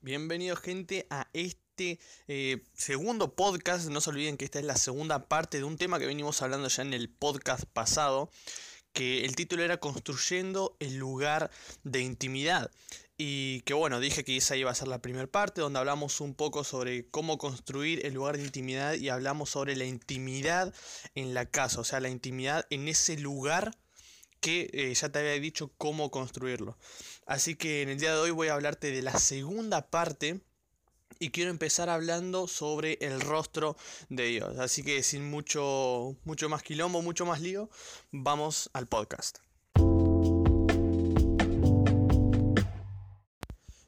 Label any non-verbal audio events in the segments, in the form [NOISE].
Bienvenidos gente a este eh, segundo podcast. No se olviden que esta es la segunda parte de un tema que venimos hablando ya en el podcast pasado, que el título era Construyendo el lugar de intimidad. Y que bueno, dije que esa iba a ser la primera parte, donde hablamos un poco sobre cómo construir el lugar de intimidad y hablamos sobre la intimidad en la casa, o sea, la intimidad en ese lugar que eh, ya te había dicho cómo construirlo. Así que en el día de hoy voy a hablarte de la segunda parte y quiero empezar hablando sobre el rostro de Dios. Así que sin mucho, mucho más quilombo, mucho más lío, vamos al podcast.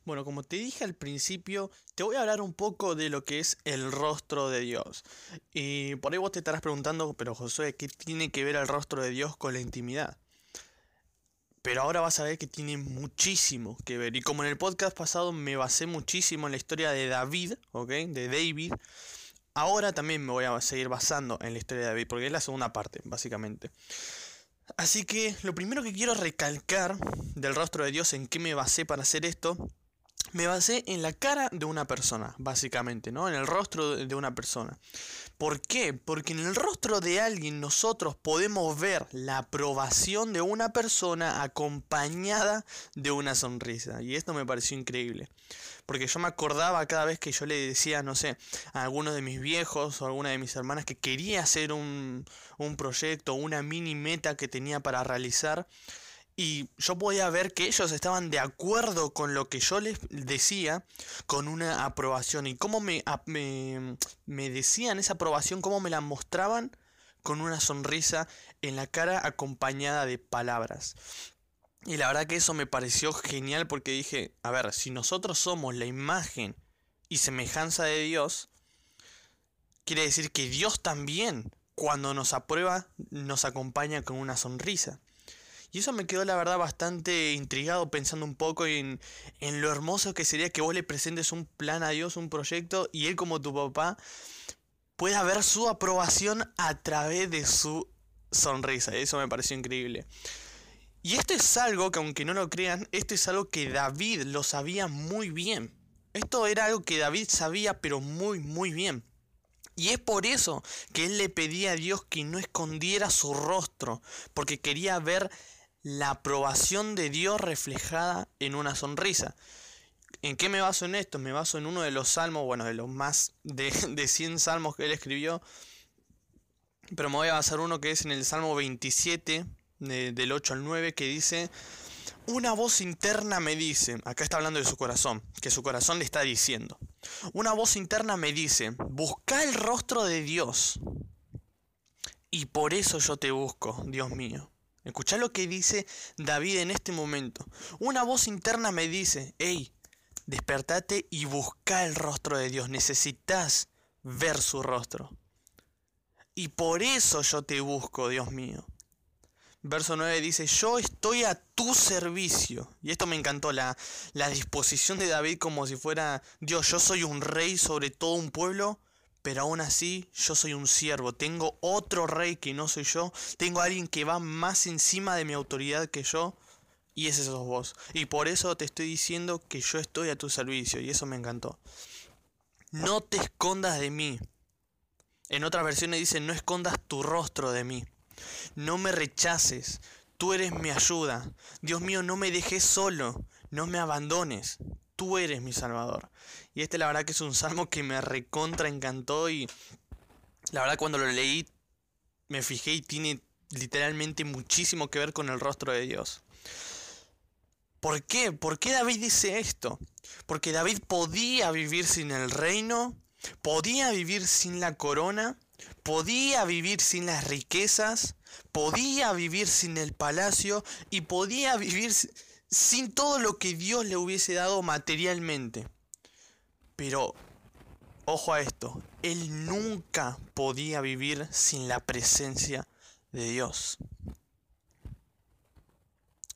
Bueno, como te dije al principio, te voy a hablar un poco de lo que es el rostro de Dios. Y por ahí vos te estarás preguntando, pero Josué, ¿qué tiene que ver el rostro de Dios con la intimidad? Pero ahora vas a ver que tiene muchísimo que ver. Y como en el podcast pasado me basé muchísimo en la historia de David, ¿ok? De David. Ahora también me voy a seguir basando en la historia de David, porque es la segunda parte, básicamente. Así que lo primero que quiero recalcar del rostro de Dios, en qué me basé para hacer esto, me basé en la cara de una persona, básicamente, ¿no? En el rostro de una persona. ¿Por qué? Porque en el rostro de alguien nosotros podemos ver la aprobación de una persona acompañada de una sonrisa. Y esto me pareció increíble. Porque yo me acordaba cada vez que yo le decía, no sé, a alguno de mis viejos o a alguna de mis hermanas que quería hacer un, un proyecto, una mini meta que tenía para realizar y yo podía ver que ellos estaban de acuerdo con lo que yo les decía, con una aprobación. Y cómo me, me, decían esa aprobación, cómo me la mostraban con una sonrisa en la cara acompañada de palabras. Y la verdad que eso me pareció genial porque dije, a ver, si nosotros somos la imagen y semejanza de Dios, quiere decir que Dios también, cuando nos aprueba, nos acompaña con una sonrisa. Y eso me quedó la verdad bastante intrigado pensando un poco en, en lo hermoso que sería que vos le presentes un plan a Dios, un proyecto, y Él como tu papá pueda ver su aprobación a través de su sonrisa. Eso me pareció increíble. Y esto es algo que aunque no lo crean, esto es algo que David lo sabía muy bien. Esto era algo que David sabía pero muy muy bien. Y es por eso que él le pedía a Dios que no escondiera su rostro, porque quería ver la aprobación de Dios reflejada en una sonrisa. ¿En qué me baso en esto? Me baso en uno de los salmos, bueno, de los más de, de 100 salmos que él escribió. Pero me voy a basar uno que es en el Salmo 27, del 8 al 9, que dice, una voz interna me dice, acá está hablando de su corazón, que su corazón le está diciendo, una voz interna me dice, busca el rostro de Dios. Y por eso yo te busco, Dios mío. Escucha lo que dice David en este momento. Una voz interna me dice, hey, despertate y busca el rostro de Dios. Necesitas ver su rostro. Y por eso yo te busco, Dios mío. Verso 9 dice, yo estoy a tu servicio. Y esto me encantó, la, la disposición de David como si fuera, Dios, yo soy un rey sobre todo un pueblo pero aún así yo soy un siervo, tengo otro rey que no soy yo, tengo alguien que va más encima de mi autoridad que yo, y ese sos vos. Y por eso te estoy diciendo que yo estoy a tu servicio, y eso me encantó. No te escondas de mí. En otras versiones dice, no escondas tu rostro de mí. No me rechaces, tú eres mi ayuda. Dios mío, no me dejes solo, no me abandones tú eres mi Salvador. Y este la verdad que es un salmo que me recontra encantó y la verdad cuando lo leí me fijé y tiene literalmente muchísimo que ver con el rostro de Dios. ¿Por qué? ¿Por qué David dice esto? Porque David podía vivir sin el reino, podía vivir sin la corona, podía vivir sin las riquezas, podía vivir sin el palacio y podía vivir sin todo lo que Dios le hubiese dado materialmente. Pero, ojo a esto, él nunca podía vivir sin la presencia de Dios.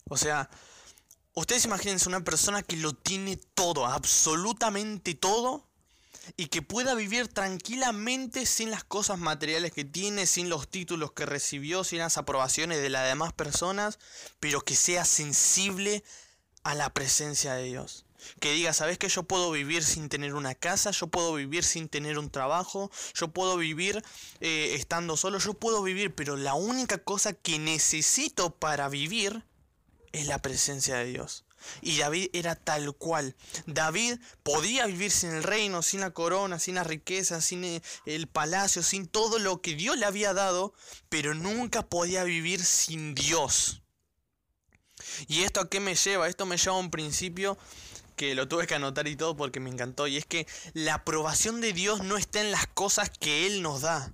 O sea, ustedes imagínense una persona que lo tiene todo, absolutamente todo, y que pueda vivir tranquilamente sin las cosas materiales que tiene, sin los títulos que recibió, sin las aprobaciones de las demás personas, pero que sea sensible a la presencia de Dios. Que diga, ¿sabes que yo puedo vivir sin tener una casa? Yo puedo vivir sin tener un trabajo. Yo puedo vivir eh, estando solo. Yo puedo vivir, pero la única cosa que necesito para vivir es la presencia de Dios. Y David era tal cual. David podía vivir sin el reino, sin la corona, sin la riqueza, sin eh, el palacio, sin todo lo que Dios le había dado, pero nunca podía vivir sin Dios. ¿Y esto a qué me lleva? Esto me lleva a un principio que lo tuve que anotar y todo porque me encantó. Y es que la aprobación de Dios no está en las cosas que Él nos da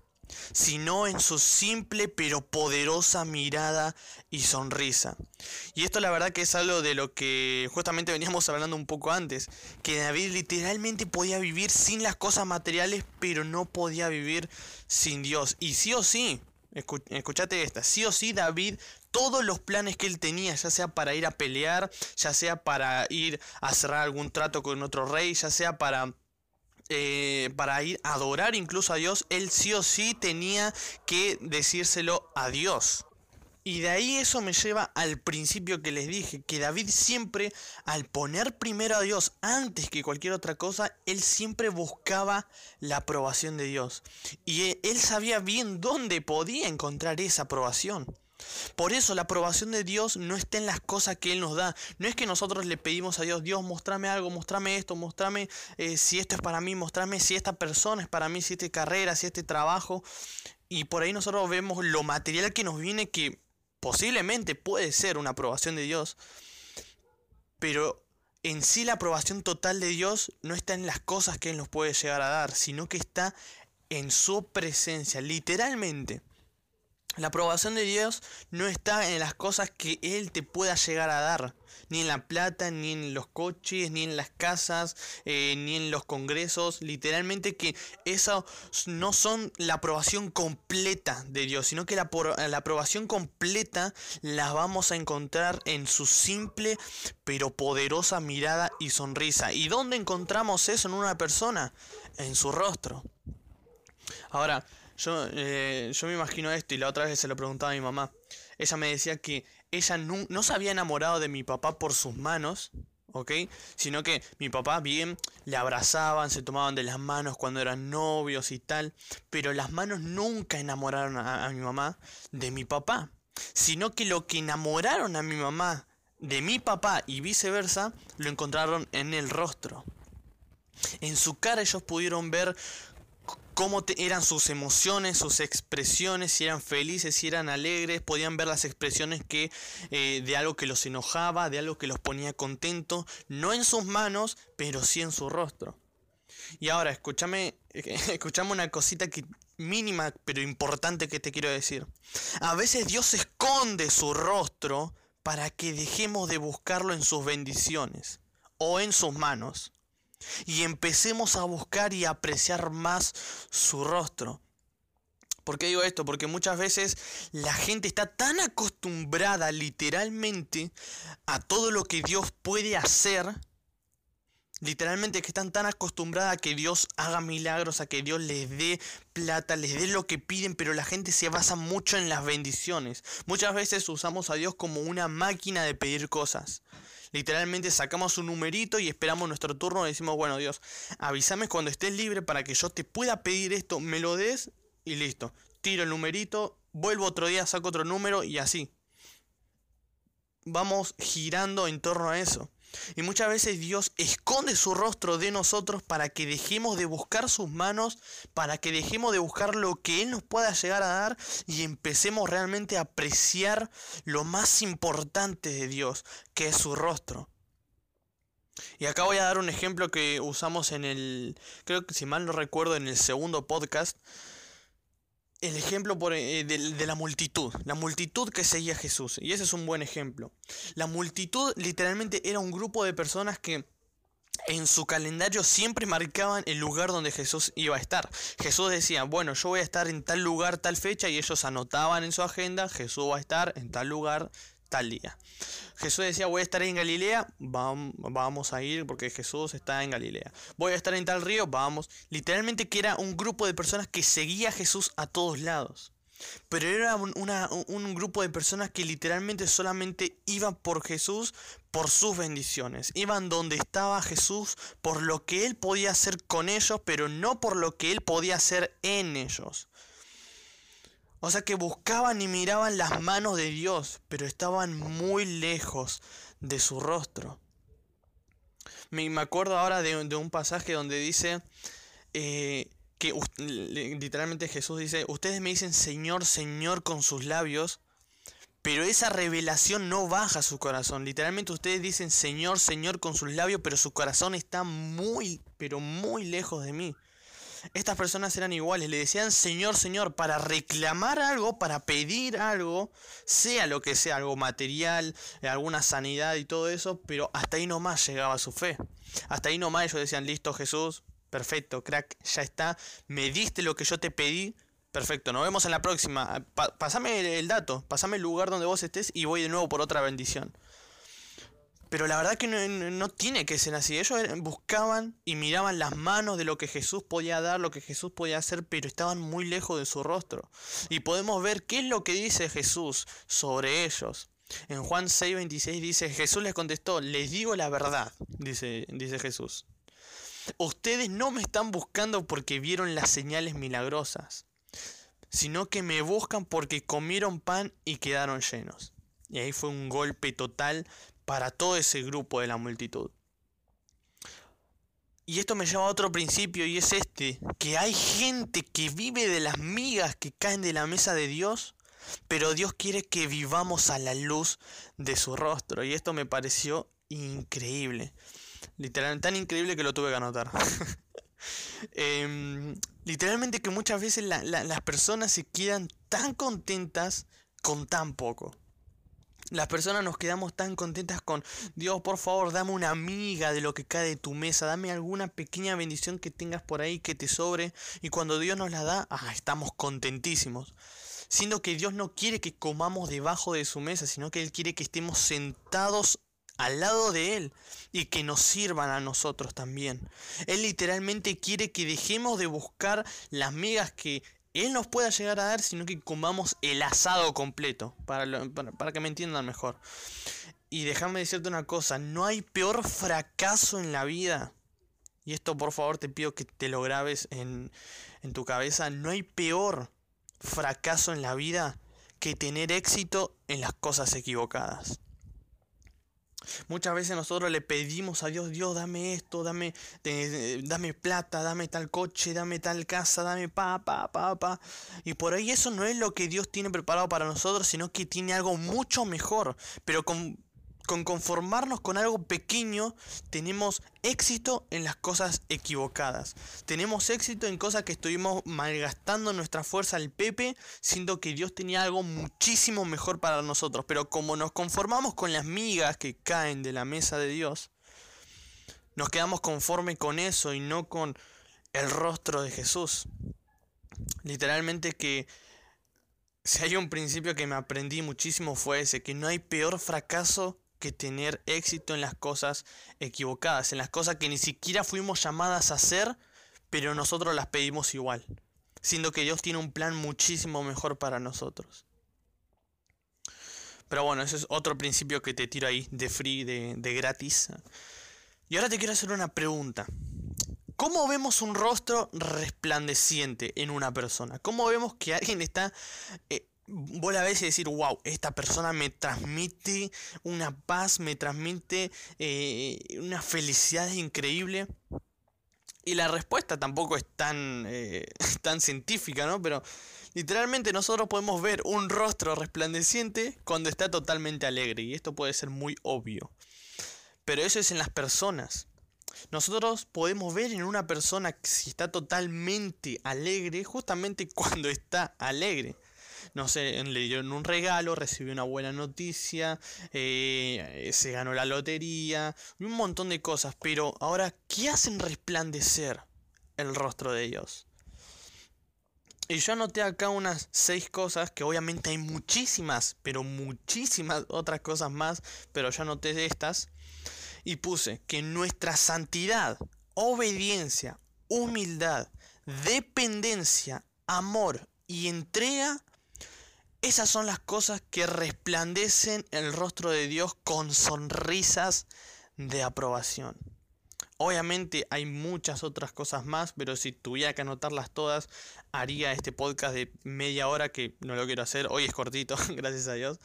sino en su simple pero poderosa mirada y sonrisa. Y esto la verdad que es algo de lo que justamente veníamos hablando un poco antes, que David literalmente podía vivir sin las cosas materiales, pero no podía vivir sin Dios. Y sí o sí, escuchate esta, sí o sí David todos los planes que él tenía, ya sea para ir a pelear, ya sea para ir a cerrar algún trato con otro rey, ya sea para eh, para ir a adorar incluso a Dios, él sí o sí tenía que decírselo a Dios. Y de ahí eso me lleva al principio que les dije, que David siempre, al poner primero a Dios antes que cualquier otra cosa, él siempre buscaba la aprobación de Dios. Y él sabía bien dónde podía encontrar esa aprobación. Por eso la aprobación de Dios no está en las cosas que Él nos da. No es que nosotros le pedimos a Dios, Dios, mostrame algo, mostrame esto, mostrame eh, si esto es para mí, mostrame si esta persona es para mí, si esta carrera, si este trabajo. Y por ahí nosotros vemos lo material que nos viene que posiblemente puede ser una aprobación de Dios. Pero en sí la aprobación total de Dios no está en las cosas que Él nos puede llegar a dar, sino que está en su presencia, literalmente. La aprobación de Dios no está en las cosas que Él te pueda llegar a dar, ni en la plata, ni en los coches, ni en las casas, eh, ni en los congresos. Literalmente que eso no son la aprobación completa de Dios, sino que la, la aprobación completa la vamos a encontrar en su simple pero poderosa mirada y sonrisa. ¿Y dónde encontramos eso en una persona? En su rostro. Ahora, yo, eh, yo me imagino esto y la otra vez se lo preguntaba a mi mamá. Ella me decía que ella no, se había enamorado de mi papá por sus manos, ¿ok? Sino que mi papá bien le abrazaban, se tomaban de las manos cuando eran novios y tal, pero las manos nunca enamoraron a mi mamá de mi papá, sino que lo que enamoraron a mi mamá de mi papá y viceversa, lo encontraron en el rostro. En su cara ellos pudieron ver cómo eran sus emociones, sus expresiones, si eran felices, si eran alegres, podían ver las expresiones que eh, de algo que los enojaba, de algo que los ponía contentos, no en sus manos, pero sí en su rostro. Y ahora, escúchame, [LAUGHS] escúchame una cosita que, mínima pero importante que te quiero decir. A veces Dios esconde su rostro para que dejemos de buscarlo en sus bendiciones o en sus manos y empecemos a buscar y apreciar más su rostro. ¿Por qué digo esto? Porque muchas veces la gente está tan acostumbrada literalmente a todo lo que Dios puede hacer. Literalmente que están tan acostumbradas a que Dios haga milagros, a que Dios les dé plata, les dé lo que piden, pero la gente se basa mucho en las bendiciones. Muchas veces usamos a Dios como una máquina de pedir cosas. Literalmente sacamos un numerito y esperamos nuestro turno y decimos, bueno Dios, avísame cuando estés libre para que yo te pueda pedir esto, me lo des y listo. Tiro el numerito, vuelvo otro día, saco otro número y así. Vamos girando en torno a eso. Y muchas veces Dios esconde su rostro de nosotros para que dejemos de buscar sus manos, para que dejemos de buscar lo que Él nos pueda llegar a dar y empecemos realmente a apreciar lo más importante de Dios, que es su rostro. Y acá voy a dar un ejemplo que usamos en el, creo que si mal no recuerdo, en el segundo podcast, el ejemplo por, eh, de, la multitud, la multitud que seguía a Jesús. Y ese es un buen ejemplo. La multitud literalmente era un grupo de personas que en su calendario siempre marcaban el lugar donde Jesús iba a estar. Jesús decía, bueno, yo voy a estar en tal lugar, tal fecha, y ellos anotaban en su agenda, Jesús va a estar en tal lugar, tal día. Jesús decía, voy a estar en Galilea, vamos a ir porque Jesús está en Galilea. Voy a estar en tal río, vamos. Literalmente que era un grupo de personas que seguía a Jesús a todos lados. Pero era un, un, grupo de personas que literalmente solamente iban por Jesús por sus bendiciones. Iban donde estaba Jesús por lo que Él podía hacer con ellos, pero no por lo que Él podía hacer en ellos. O sea que buscaban y miraban las manos de Dios, pero estaban muy lejos de su rostro. Me, acuerdo ahora de, un pasaje donde dice eh, que literalmente Jesús dice, ustedes me dicen Señor, Señor con sus labios, pero esa revelación no baja a su corazón. Literalmente ustedes dicen Señor, Señor con sus labios, pero su corazón está muy, pero muy lejos de mí. Estas personas eran iguales, le decían Señor, Señor, para reclamar algo, para pedir algo, sea lo que sea, algo material, alguna sanidad y todo eso, pero hasta ahí nomás llegaba su fe. Hasta ahí nomás ellos decían, listo Jesús, perfecto, crack, ya está, me diste lo que yo te pedí, perfecto, nos vemos en la próxima. pasame el dato, pasame el lugar donde vos estés y voy de nuevo por otra bendición. Pero la verdad que no, tiene que ser así. Ellos buscaban y miraban las manos de lo que Jesús podía dar, lo que Jesús podía hacer, pero estaban muy lejos de su rostro. Y podemos ver qué es lo que dice Jesús sobre ellos. En Juan 6:26 dice, Jesús les contestó, les digo la verdad, dice, dice Jesús. Ustedes no me están buscando porque vieron las señales milagrosas, sino que me buscan porque comieron pan y quedaron llenos. Y ahí fue un golpe total para todo ese grupo de la multitud. Y esto me lleva a otro principio y es este, que hay gente que vive de las migas que caen de la mesa de Dios, pero Dios quiere que vivamos a la luz de su rostro. Y esto me pareció increíble. Literalmente tan increíble que lo tuve que anotar. [LAUGHS] Em, literalmente que muchas veces las personas se quedan tan contentas con tan poco. Las personas nos quedamos tan contentas con Dios, por favor, dame una amiga de lo que cae de tu mesa, dame alguna pequeña bendición que tengas por ahí que te sobre. Y cuando Dios nos la da, ah, estamos contentísimos. Siendo que Dios no quiere que comamos debajo de su mesa, sino que Él quiere que estemos sentados al lado de Él y que nos sirvan a nosotros también. Él literalmente quiere que dejemos de buscar las migas que él nos pueda llegar a dar, sino que comamos el asado completo, para, para, que me entiendan mejor. Y déjame decirte una cosa, no hay peor fracaso en la vida. Y esto por favor te pido que te lo grabes en, en tu cabeza. No hay peor fracaso en la vida que tener éxito en las cosas equivocadas. Muchas veces nosotros le pedimos a Dios, Dios, dame esto, dame, dame plata, dame tal coche, dame tal casa, dame pa, pa, pa, pa. Y por ahí eso no es lo que Dios tiene preparado para nosotros, sino que tiene algo mucho mejor. Pero con con conformarnos con algo pequeño, tenemos éxito en las cosas equivocadas. Tenemos éxito en cosas que estuvimos malgastando nuestra fuerza al Pepe, siendo que Dios tenía algo muchísimo mejor para nosotros. Pero como nos conformamos con las migas que caen de la mesa de Dios, nos quedamos conforme con eso y no con el rostro de Jesús. Literalmente que si hay un principio que me aprendí muchísimo fue ese, que no hay peor fracaso tener éxito en las cosas equivocadas, en las cosas que ni siquiera fuimos llamadas a hacer, pero nosotros las pedimos igual, siendo que Dios tiene un plan muchísimo mejor para nosotros. Pero bueno, ese es otro principio que te tiro ahí de free, de, de gratis. Y ahora te quiero hacer una pregunta. ¿Cómo vemos un rostro resplandeciente en una persona? ¿Cómo vemos que alguien está eh, vos la ves y decir, wow, esta persona me transmite una paz, me transmite eh, una felicidad increíble. Y la respuesta tampoco es tan, eh, [LAUGHS] tan científica, ¿no? Pero literalmente nosotros podemos ver un rostro resplandeciente cuando está totalmente alegre. Y esto puede ser muy obvio. Pero eso es en las personas. Nosotros podemos ver en una persona si está totalmente alegre justamente [LAUGHS] cuando está alegre no sé, le dieron un regalo, recibió una buena noticia, eh, se ganó la lotería, un montón de cosas. Pero ahora, ¿qué hacen resplandecer el rostro de Dios? Y yo anoté acá unas seis cosas, que obviamente hay muchísimas, pero muchísimas otras cosas más, pero yo anoté estas. Y puse que nuestra santidad, obediencia, humildad, dependencia, amor y entrega, esas son las cosas que resplandecen el rostro de Dios con sonrisas de aprobación. Obviamente hay muchas otras cosas más, pero si tuviera que anotarlas todas, haría este podcast de media hora que no lo quiero hacer. Hoy es cortito, [LAUGHS] gracias a Dios.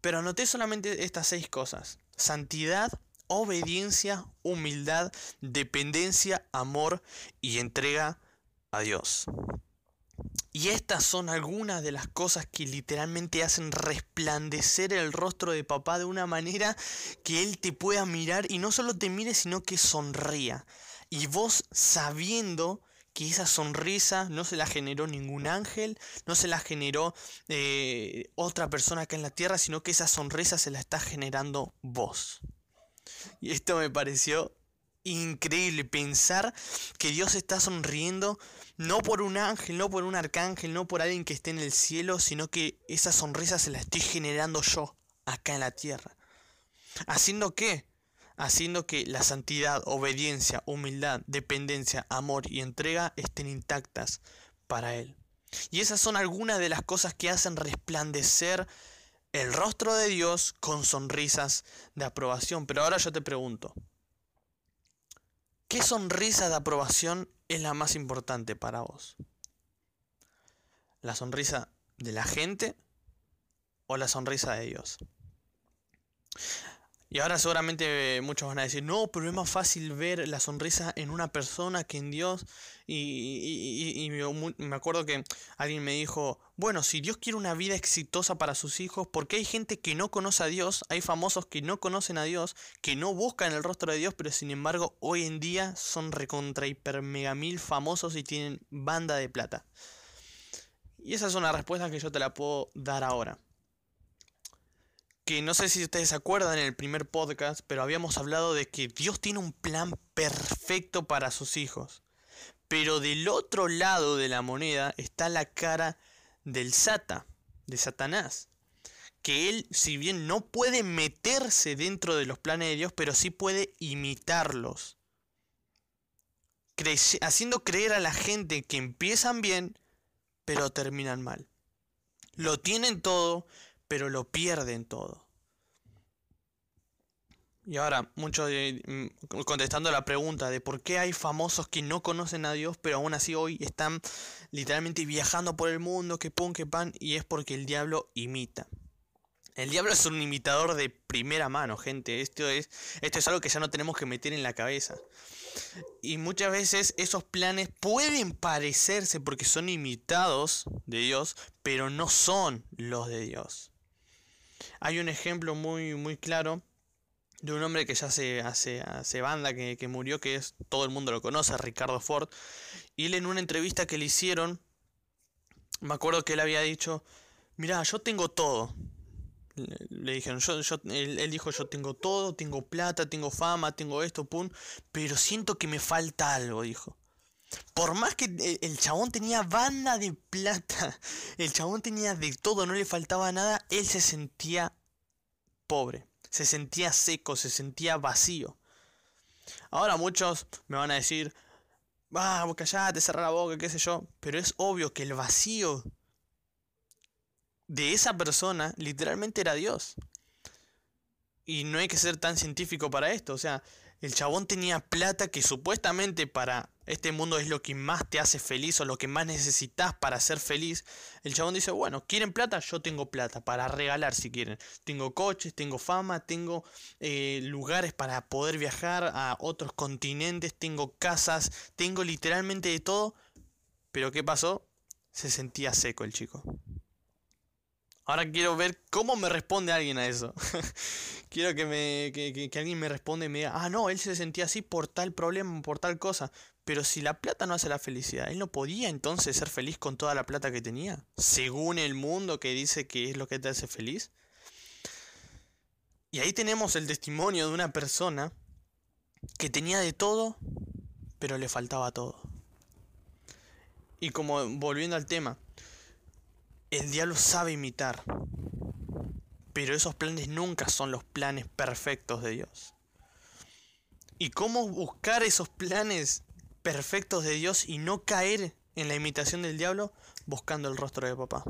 Pero anoté solamente estas seis cosas. Santidad, obediencia, humildad, dependencia, amor y entrega a Dios. Y estas son algunas de las cosas que literalmente hacen resplandecer el rostro de papá de una manera que él te pueda mirar y no solo te mire, sino que sonría. Y vos sabiendo que esa sonrisa no se la generó ningún ángel, no se la generó eh, otra persona acá en la tierra, sino que esa sonrisa se la está generando vos. Y esto me pareció increíble, pensar que Dios está sonriendo no por un ángel, no por un arcángel, no por alguien que esté en el cielo, sino que esa sonrisa se la estoy generando yo, acá en la tierra. ¿Haciendo qué? Haciendo que la santidad, obediencia, humildad, dependencia, amor y entrega estén intactas para Él. Y esas son algunas de las cosas que hacen resplandecer el rostro de Dios con sonrisas de aprobación. Pero ahora yo te pregunto, ¿qué sonrisa de aprobación es la más importante para vos? ¿La sonrisa de la gente o la sonrisa de Dios? Y ahora seguramente muchos van a decir, no, pero es más fácil ver la sonrisa en una persona que en Dios. Y, me acuerdo que alguien me dijo, bueno, si Dios quiere una vida exitosa para sus hijos, porque hay gente que no conoce a Dios, hay famosos que no conocen a Dios, que no buscan el rostro de Dios, pero sin embargo hoy en día son recontra hiper mega mil famosos y tienen banda de plata. Y esa es una respuesta que yo te la puedo dar ahora que no sé si ustedes se acuerdan en el primer podcast, pero habíamos hablado de que Dios tiene un plan perfecto para sus hijos. Pero del otro lado de la moneda está la cara del Sata, de Satanás. Que él, si bien no puede meterse dentro de los planes de Dios, pero sí puede imitarlos. haciendo creer a la gente que empiezan bien, pero terminan mal. Lo tienen todo, pero lo pierden todo. Y ahora, mucho mm, contestando la pregunta de por qué hay famosos que no conocen a Dios, pero aún así hoy están literalmente viajando por el mundo, que pum, que pan, y es porque el diablo imita. El diablo es un imitador de primera mano, gente. Esto es, esto es algo que ya no tenemos que meter en la cabeza. Y muchas veces esos planes pueden parecerse porque son imitados de Dios, pero no son los de Dios. Hay un ejemplo muy, muy claro de un hombre que ya hace, hace, hace banda, que, que, murió, que es todo el mundo lo conoce, Ricardo Ford. Y él en una entrevista que le hicieron, me acuerdo que él había dicho, mira, yo tengo todo. Le dijeron, yo, yo, él, él, dijo, yo tengo todo, tengo plata, tengo fama, tengo esto, pum, pero siento que me falta algo, dijo. Por más que el chabón tenía banda de plata, [LAUGHS] el chabón tenía de todo, no le faltaba nada, él se sentía pobre, se sentía seco, se sentía vacío. Ahora muchos me van a decir, ah, callate, cerra la boca, qué sé yo, pero es obvio que el vacío de esa persona literalmente era Dios. Y no hay que ser tan científico para esto, o sea, el chabón tenía plata que supuestamente para este mundo es lo que más te hace feliz o lo que más necesitas para ser feliz. El chabón dice, bueno, ¿quieren plata? Yo tengo plata para regalar si quieren. Tengo coches, tengo fama, tengo eh, lugares para poder viajar a otros continentes, tengo casas, tengo literalmente de todo. Pero ¿qué pasó? Se sentía seco el chico. Ahora quiero ver cómo me responde alguien a eso. [LAUGHS] quiero que, me, que, que, alguien me responda y me diga, ah, no, él se sentía así por tal problema, por tal cosa. Pero si la plata no hace la felicidad, ¿él no podía entonces ser feliz con toda la plata que tenía? Según el mundo que dice que es lo que te hace feliz. Y ahí tenemos el testimonio de una persona que tenía de todo, pero le faltaba todo. Y como volviendo al tema, el diablo sabe imitar, pero esos planes nunca son los planes perfectos de Dios. ¿Y cómo buscar esos planes perfectos de Dios y no caer en la imitación del diablo? Buscando el rostro de papá.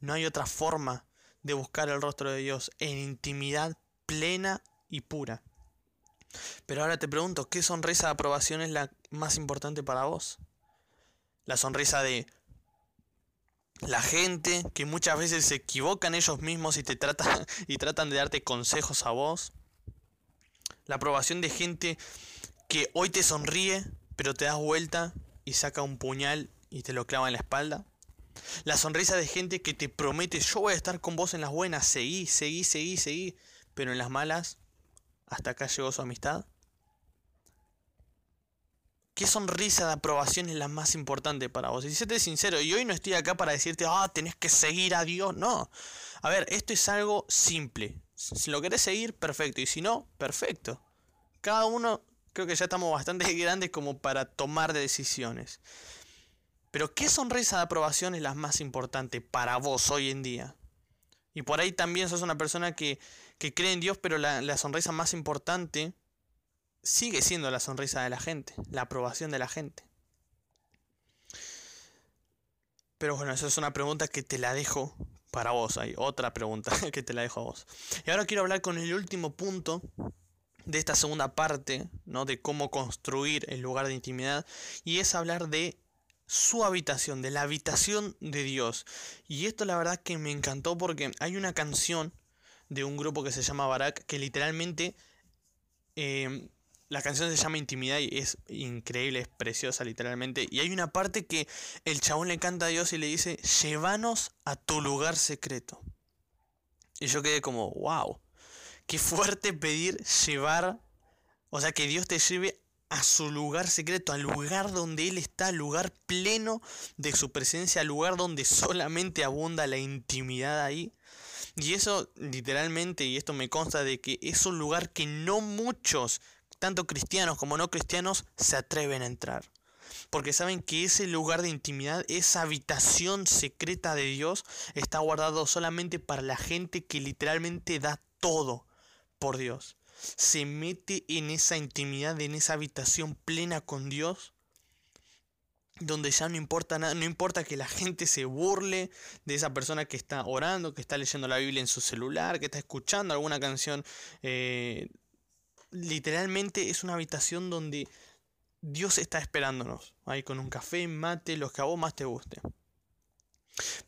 No hay otra forma de buscar el rostro de Dios en intimidad plena y pura. Pero ahora te pregunto, ¿qué sonrisa de aprobación es la más importante para vos? La sonrisa de la gente que muchas veces se equivocan ellos mismos y te tratan [LAUGHS] y tratan de darte consejos a vos. La aprobación de gente que hoy te sonríe, pero te das vuelta y saca un puñal y te lo clava en la espalda. La sonrisa de gente que te promete, yo voy a estar con vos en las buenas, seguí, seguí, seguí, seguí, pero en las malas, hasta acá llegó su amistad. ¿Qué sonrisa de aprobación es la más importante para vos? Y séte sincero, y hoy no estoy acá para decirte, ah, tenés que seguir a Dios. No. A ver, esto es algo simple. Si lo querés seguir, perfecto. Y si no, perfecto. Cada uno, creo que ya estamos bastante [LAUGHS] grandes como para tomar decisiones. Pero ¿qué sonrisa de aprobación es la más importante para vos hoy en día? Y por ahí también sos una persona que, cree en Dios, pero la, la sonrisa más importante sigue siendo la sonrisa de la gente, la aprobación de la gente. Pero bueno, esa es una pregunta que te la dejo para vos. Hay otra pregunta [LAUGHS] que te la dejo a vos. Y ahora quiero hablar con el último punto de esta segunda parte, ¿no? De cómo construir el lugar de intimidad. Y es hablar de su habitación, de la habitación de Dios. Y esto la verdad que me encantó porque hay una canción de un grupo que se llama Barak que literalmente eh, la canción se llama Intimidad y es increíble, es preciosa literalmente. Y hay una parte que el chabón le canta a Dios y le dice, llévanos a tu lugar secreto. Y yo quedé como, wow, qué fuerte pedir llevar, o sea, que Dios te lleve a su lugar secreto, al lugar donde Él está, al lugar pleno de su presencia, al lugar donde solamente abunda la intimidad ahí. Y eso literalmente, y esto me consta de que es un lugar que no muchos tanto cristianos como no cristianos, se atreven a entrar. Porque saben que ese lugar de intimidad, esa habitación secreta de Dios, está guardado solamente para la gente que literalmente da todo por Dios. Se mete en esa intimidad, en esa habitación plena con Dios, donde ya no importa nada, no importa que la gente se burle de esa persona que está orando, que está leyendo la Biblia en su celular, que está escuchando alguna canción eh, literalmente es una habitación donde Dios está esperándonos, ahí con un café, mate, los que a vos más te guste.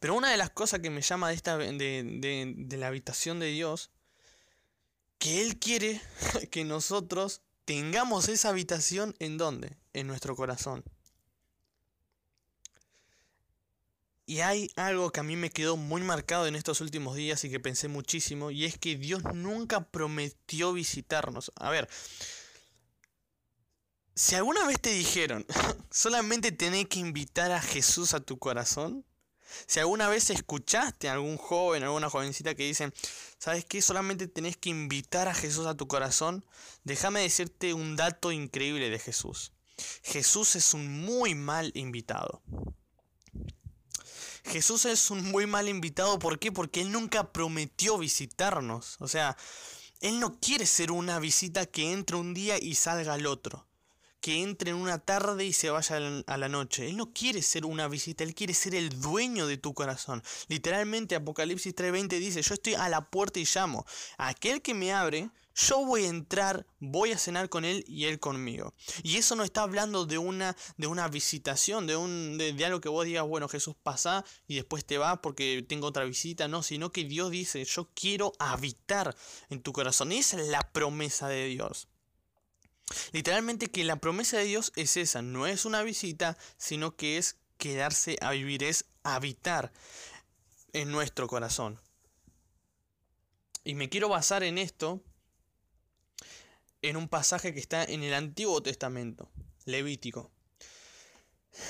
Pero una de las cosas que me llama de, esta, de, de la habitación de Dios, que Él quiere [LAUGHS] que nosotros tengamos esa habitación en dónde? En nuestro corazón. Y hay algo que a mí me quedó muy marcado en estos últimos días y que pensé muchísimo, y es que Dios nunca prometió visitarnos. A ver, si alguna vez te dijeron, [LAUGHS] solamente tenés que invitar a Jesús a tu corazón, si alguna vez escuchaste a algún joven, alguna jovencita que dicen, ¿sabes qué? Solamente tenés que invitar a Jesús a tu corazón, déjame decirte un dato increíble de Jesús. Jesús es un muy mal invitado. Jesús es un muy mal invitado. ¿Por qué? Porque Él nunca prometió visitarnos. O sea, Él no quiere ser una visita que entre un día y salga al otro. Que entre en una tarde y se vaya a la noche. Él no quiere ser una visita, Él quiere ser el dueño de tu corazón. Literalmente Apocalipsis 3:20 dice, yo estoy a la puerta y llamo. Aquel que me abre, yo voy a entrar, voy a cenar con él y él conmigo. Y eso no está hablando de una, de una visitación, de, un, de, algo que vos digas, bueno, Jesús pasa y después te va porque tengo otra visita, no, sino que Dios dice, yo quiero habitar en tu corazón. Y esa es la promesa de Dios. Literalmente que la promesa de Dios es esa, no es una visita, sino que es quedarse a vivir, es habitar en nuestro corazón. Y me quiero basar en esto en un pasaje que está en el Antiguo Testamento, Levítico.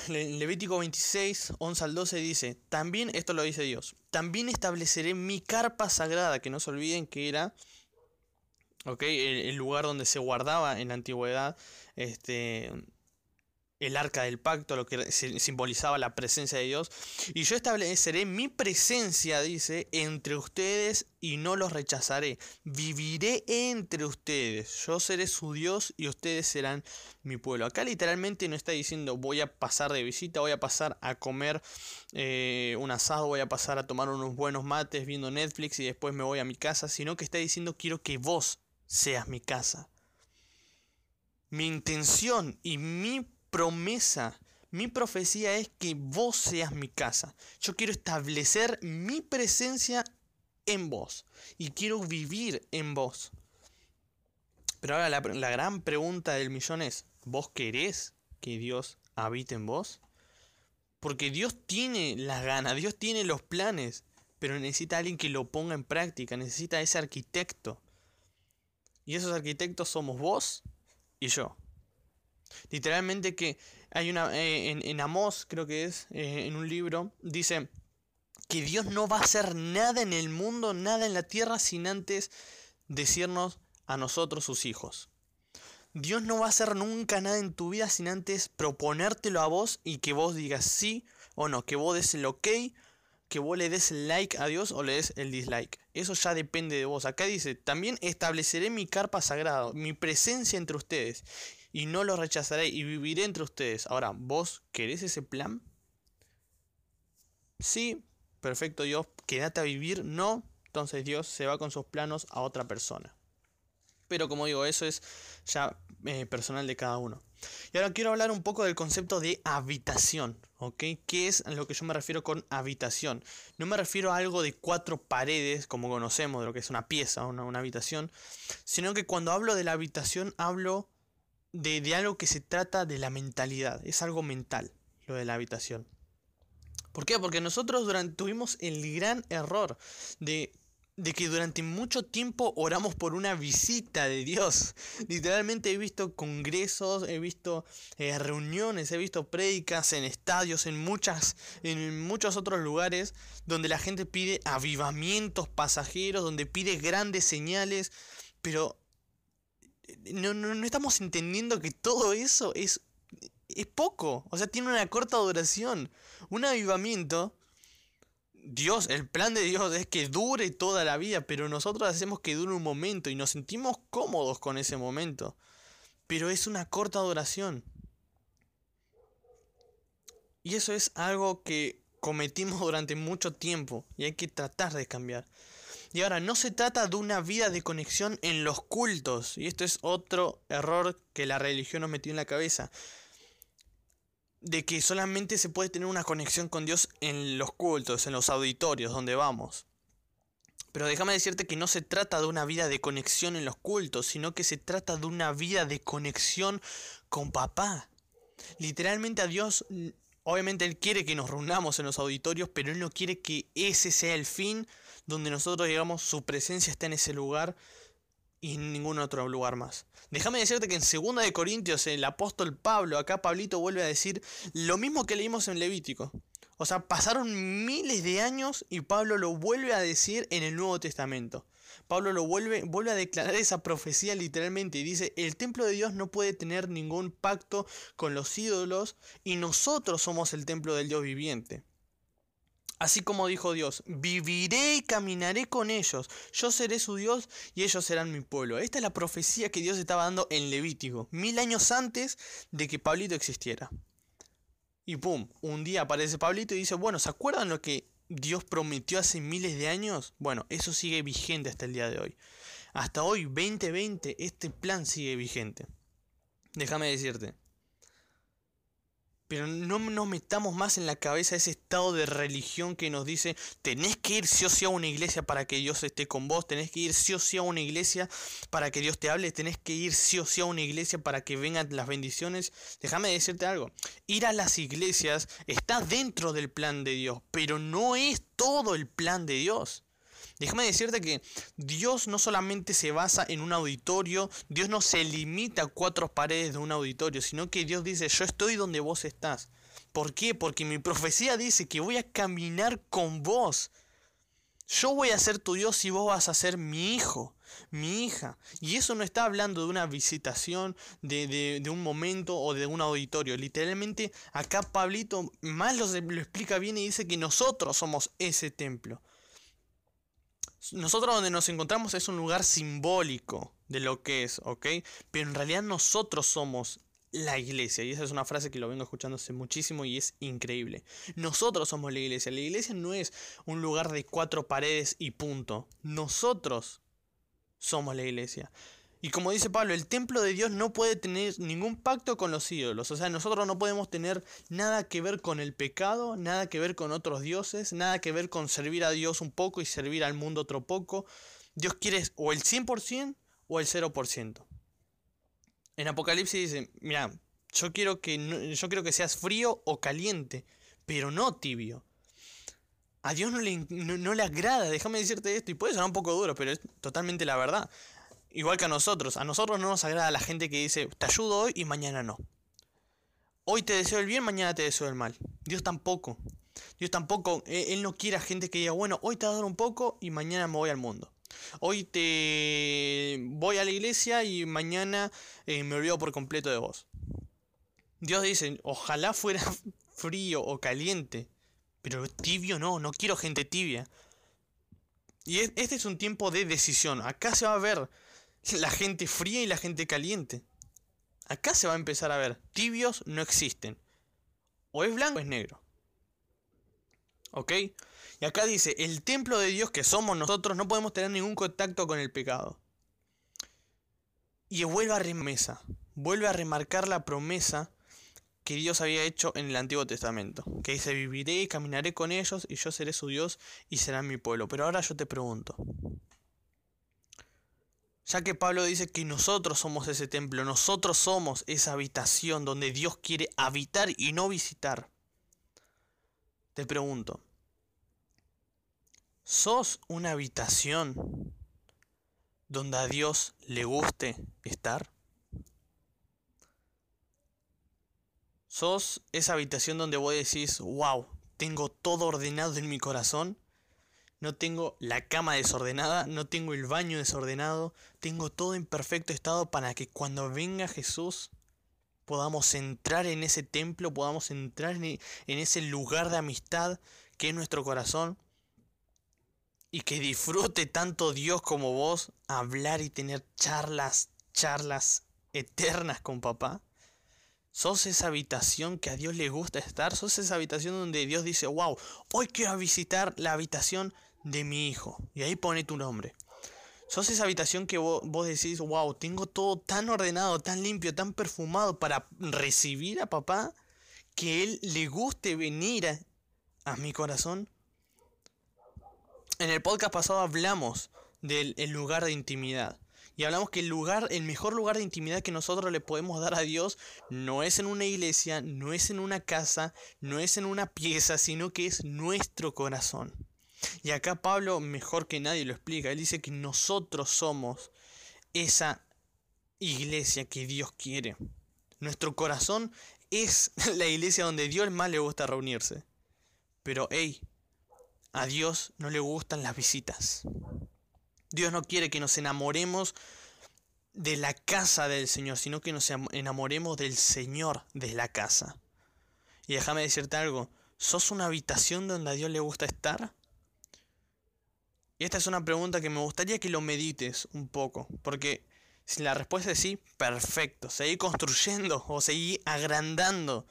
Levítico 26, 11 al 12 dice, también, esto lo dice Dios, también estableceré mi carpa sagrada, que no se olviden que era okay, el, lugar donde se guardaba en la antigüedad este, el arca del pacto, lo que simbolizaba la presencia de Dios. Y yo estableceré mi presencia, dice, entre ustedes y no los rechazaré. Viviré entre ustedes. Yo seré su Dios y ustedes serán mi pueblo. Acá literalmente no está diciendo voy a pasar de visita, voy a pasar a comer eh, un asado, voy a pasar a tomar unos buenos mates viendo Netflix y después me voy a mi casa, sino que está diciendo quiero que vos seas mi casa. Mi intención y mi promesa, mi profecía es que vos seas mi casa. Yo quiero establecer mi presencia en vos y quiero vivir en vos. Pero ahora la, la, gran pregunta del millón es, ¿vos querés que Dios habite en vos? Porque Dios tiene las ganas, Dios tiene los planes, pero necesita alguien que lo ponga en práctica, necesita ese arquitecto. Y esos arquitectos somos vos y yo. Literalmente que hay una, eh, en, en Amós creo que es, eh, en un libro, dice que Dios no va a hacer nada en el mundo, nada en la tierra, sin antes decirnos a nosotros sus hijos. Dios no va a hacer nunca nada en tu vida sin antes proponértelo a vos y que vos digas sí o no, que vos des el ok, que vos le des el like a Dios o le des el dislike. Eso ya depende de vos. Acá dice, también estableceré mi carpa sagrada, mi presencia entre ustedes y no lo rechazaré y viviré entre ustedes. Ahora, ¿vos querés ese plan? Sí, perfecto Dios, quédate a vivir. No, entonces Dios se va con sus planos a otra persona. Pero como digo, eso es ya eh, personal de cada uno. Y ahora quiero hablar un poco del concepto de habitación, ¿ok? ¿Qué es a lo que yo me refiero con habitación? No me refiero a algo de cuatro paredes, como conocemos, de lo que es una pieza, una, una habitación, sino que cuando hablo de la habitación hablo de, algo que se trata de la mentalidad, es algo mental, lo de la habitación. ¿Por qué? Porque nosotros durante, tuvimos el gran error de, de, que durante mucho tiempo oramos por una visita de Dios. [LAUGHS] Literalmente he visto congresos, he visto eh, reuniones, he visto prédicas en estadios, en, muchas, en muchos otros lugares donde la gente pide avivamientos pasajeros, donde pide grandes señales, pero no, no, estamos entendiendo que todo eso es, es poco. O sea, tiene una corta duración. Un avivamiento, Dios, el plan de Dios es que dure toda la vida, pero nosotros hacemos que dure un momento y nos sentimos cómodos con ese momento. Pero es una corta duración. Y eso es algo que cometimos durante mucho tiempo y hay que tratar de cambiar. Y ahora, no se trata de una vida de conexión en los cultos. Y esto es otro error que la religión nos metió en la cabeza. De que solamente se puede tener una conexión con Dios en los cultos, en los auditorios, donde vamos. Pero déjame decirte que no se trata de una vida de conexión en los cultos, sino que se trata de una vida de conexión con papá. Literalmente a Dios, obviamente Él quiere que nos reunamos en los auditorios, pero Él no quiere que ese sea el fin donde nosotros digamos su presencia está en ese lugar y en ningún otro lugar más. Déjame decirte que en 2 de Corintios el apóstol Pablo, acá Pablito vuelve a decir lo mismo que leímos en Levítico. O sea, pasaron miles de años y Pablo lo vuelve a decir en el Nuevo Testamento. Pablo lo vuelve, vuelve a declarar esa profecía literalmente y dice, el templo de Dios no puede tener ningún pacto con los ídolos y nosotros somos el templo del Dios viviente. Así como dijo Dios, viviré y caminaré con ellos, yo seré su Dios y ellos serán mi pueblo. Esta es la profecía que Dios estaba dando en Levítico, mil años antes de que Pablito existiera. Y pum, un día aparece Pablito y dice, bueno, ¿se acuerdan lo que Dios prometió hace miles de años? Bueno, eso sigue vigente hasta el día de hoy. Hasta hoy, 2020, este plan sigue vigente. Déjame decirte, pero no nos metamos más en la cabeza ese estado de religión que nos dice, tenés que ir sí o sí a una iglesia para que Dios esté con vos, tenés que ir sí o sí a una iglesia para que Dios te hable, tenés que ir sí o sí a una iglesia para que vengan las bendiciones. Déjame decirte algo, ir a las iglesias está dentro del plan de Dios, pero no es todo el plan de Dios. Déjame decirte que Dios no solamente se basa en un auditorio, Dios no se limita a cuatro paredes de un auditorio, sino que Dios dice, yo estoy donde vos estás. ¿Por qué? Porque mi profecía dice que voy a caminar con vos. Yo voy a ser tu Dios y vos vas a ser mi hijo, mi hija. Y eso no está hablando de una visitación, de, un momento o de un auditorio. Literalmente acá Pablito más lo, lo explica bien y dice que nosotros somos ese templo. Nosotros donde nos encontramos es un lugar simbólico de lo que es, ¿ok? Pero en realidad nosotros somos la iglesia. Y esa es una frase que lo vengo escuchando hace muchísimo y es increíble. Nosotros somos la iglesia. La iglesia no es un lugar de cuatro paredes y punto. Nosotros somos la iglesia. Y como dice Pablo, el templo de Dios no puede tener ningún pacto con los ídolos. O sea, nosotros no podemos tener nada que ver con el pecado, nada que ver con otros dioses, nada que ver con servir a Dios un poco y servir al mundo otro poco. Dios quiere o el 100% o el 0%. En Apocalipsis dice, mira, yo quiero que yo quiero que seas frío o caliente, pero no tibio. A Dios no le, no, le agrada, déjame decirte esto, y puede sonar un poco duro, pero es totalmente la verdad. Igual que a nosotros, a nosotros no nos agrada la gente que dice, te ayudo hoy y mañana no. Hoy te deseo el bien, mañana te deseo el mal. Dios tampoco. Dios tampoco, Él no quiere a gente que diga, bueno, hoy te voy a dar un poco y mañana me voy al mundo. Hoy te voy a la iglesia y mañana eh, me olvido por completo de vos. Dios dice, ojalá fuera [LAUGHS] frío o caliente, pero tibio no, no quiero gente tibia. Y este es un tiempo de decisión. Acá se va a ver la gente fría y la gente caliente. Acá se va a empezar a ver. Tibios no existen. O es blanco o es negro. ¿Ok? Y acá dice, el templo de Dios que somos nosotros no podemos tener ningún contacto con el pecado. Y vuelve a remesa, vuelve a remarcar la promesa que Dios había hecho en el Antiguo Testamento, que dice, viviré y caminaré con ellos y yo seré su Dios y serán mi pueblo. Pero ahora yo te pregunto, ya que Pablo dice que nosotros somos ese templo, nosotros somos esa habitación donde Dios quiere habitar y no visitar, te pregunto, ¿Sos una habitación donde a Dios le guste estar? ¿Sos esa habitación donde vos decís, wow, tengo todo ordenado en mi corazón? No tengo la cama desordenada, no tengo el baño desordenado, tengo todo en perfecto estado para que cuando venga Jesús podamos entrar en ese templo, podamos entrar en ese lugar de amistad que es nuestro corazón y que disfrute tanto Dios como vos hablar y tener charlas, charlas eternas con papá? ¿Sos esa habitación que a Dios le gusta estar? ¿Sos esa habitación donde Dios dice, wow, hoy quiero visitar la habitación de mi hijo? Y ahí pone tu nombre. ¿Sos esa habitación que vos, decís, wow, tengo todo tan ordenado, tan limpio, tan perfumado para recibir a papá? Que él le guste venir a, a mi corazón. En el podcast pasado hablamos del lugar de intimidad. Y hablamos que el lugar, el mejor lugar de intimidad que nosotros le podemos dar a Dios no es en una iglesia, no es en una casa, no es en una pieza, sino que es nuestro corazón. Y acá Pablo mejor que nadie lo explica. Él dice que nosotros somos esa iglesia que Dios quiere. Nuestro corazón es [LAUGHS] la iglesia donde Dios más le gusta reunirse. Pero hey, a Dios no le gustan las visitas. Dios no quiere que nos enamoremos de la casa del Señor, sino que nos enamoremos del Señor de la casa. Y déjame decirte algo, ¿sos una habitación donde a Dios le gusta estar? Esta es una pregunta que me gustaría que lo medites un poco, porque si la respuesta es sí, perfecto, seguí construyendo o seguí agrandando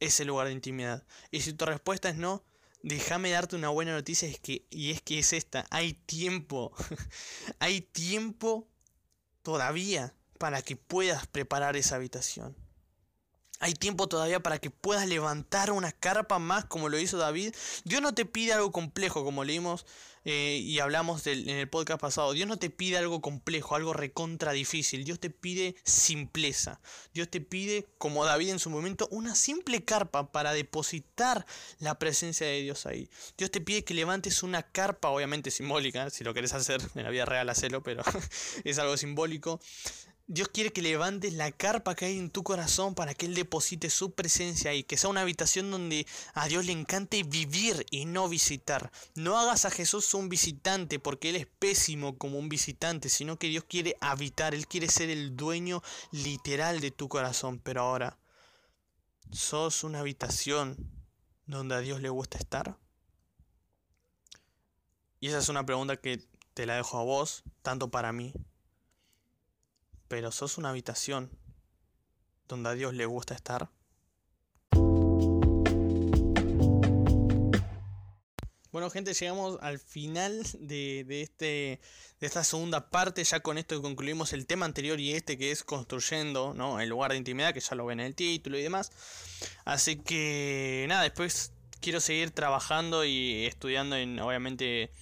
ese lugar de intimidad. Y si tu respuesta es no, déjame darte una buena noticia es que, y es que es esta, hay tiempo, [LAUGHS] hay tiempo todavía para que puedas preparar esa habitación. Hay tiempo todavía para que puedas levantar una carpa más como lo hizo David. Dios no te pide algo complejo como leímos eh, y hablamos en el podcast pasado. Dios no te pide algo complejo, algo recontra difícil. Dios te pide simpleza. Dios te pide, como David en su momento, una simple carpa para depositar la presencia de Dios ahí. Dios te pide que levantes una carpa, obviamente simbólica, si lo querés hacer en la vida real, hacelo, pero [LAUGHS] es algo simbólico Dios quiere que levantes la carpa que hay en tu corazón para que Él deposite su presencia ahí, que sea una habitación donde a Dios le encante vivir y no visitar. No hagas a Jesús un visitante porque Él es pésimo como un visitante, sino que Dios quiere habitar, Él quiere ser el dueño literal de tu corazón. Pero ahora, ¿sos una habitación donde a Dios le gusta estar? Y esa es una pregunta que te la dejo a vos, tanto para mí pero sos una habitación donde a Dios le gusta estar. Bueno gente, llegamos al final de, este, de esta segunda parte. Ya con esto concluimos el tema anterior y este que es construyendo ¿no? el lugar de intimidad, que ya lo ven en el título y demás. Así que nada, después quiero seguir trabajando y estudiando en obviamente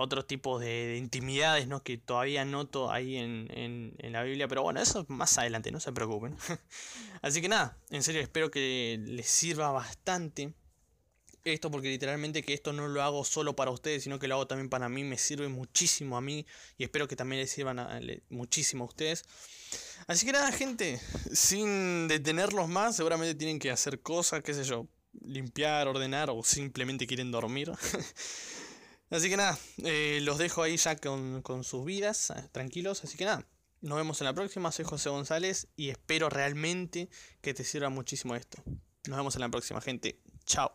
otros tipos de, intimidades ¿no? que todavía noto ahí en, la Biblia. Pero bueno, eso más adelante, no se preocupen. [LAUGHS] Así que nada, en serio, espero que les sirva bastante esto porque literalmente que esto no lo hago solo para ustedes, sino que lo hago también para mí, me sirve muchísimo a mí y espero que también les sirvan muchísimo a ustedes. Así que nada, gente, sin detenerlos más, seguramente tienen que hacer cosas, qué sé yo, limpiar, ordenar o simplemente quieren dormir. [LAUGHS] Así que nada, eh, los dejo ahí ya con, con sus vidas, eh, tranquilos. Así que nada, nos vemos en la próxima. Soy José González y espero realmente que te sirva muchísimo esto. Nos vemos en la próxima, gente. Chao.